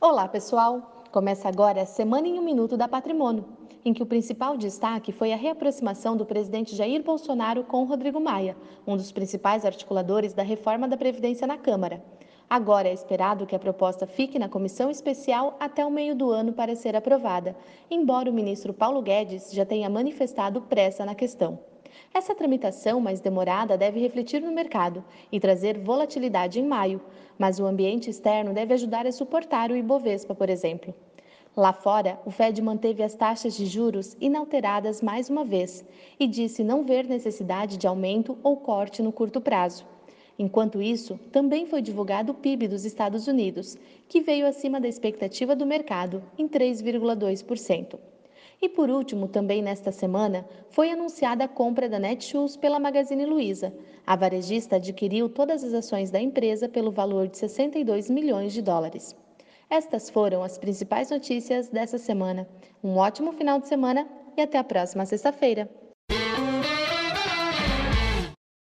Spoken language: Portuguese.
Olá, pessoal! Começa agora a Semana em um Minuto da Patrimônio, em que o principal destaque foi a reaproximação do presidente Jair Bolsonaro com Rodrigo Maia, um dos principais articuladores da reforma da Previdência na Câmara. Agora é esperado que a proposta fique na comissão especial até o meio do ano para ser aprovada, embora o ministro Paulo Guedes já tenha manifestado pressa na questão. Essa tramitação mais demorada deve refletir no mercado e trazer volatilidade em maio, mas o ambiente externo deve ajudar a suportar o Ibovespa, por exemplo. Lá fora, o Fed manteve as taxas de juros inalteradas mais uma vez e disse não ver necessidade de aumento ou corte no curto prazo. Enquanto isso, também foi divulgado o PIB dos Estados Unidos, que veio acima da expectativa do mercado, em 3,2%. E por último, também nesta semana, foi anunciada a compra da Netshoes pela Magazine Luiza. A varejista adquiriu todas as ações da empresa pelo valor de 62 milhões de dólares. Estas foram as principais notícias dessa semana. Um ótimo final de semana e até a próxima sexta-feira.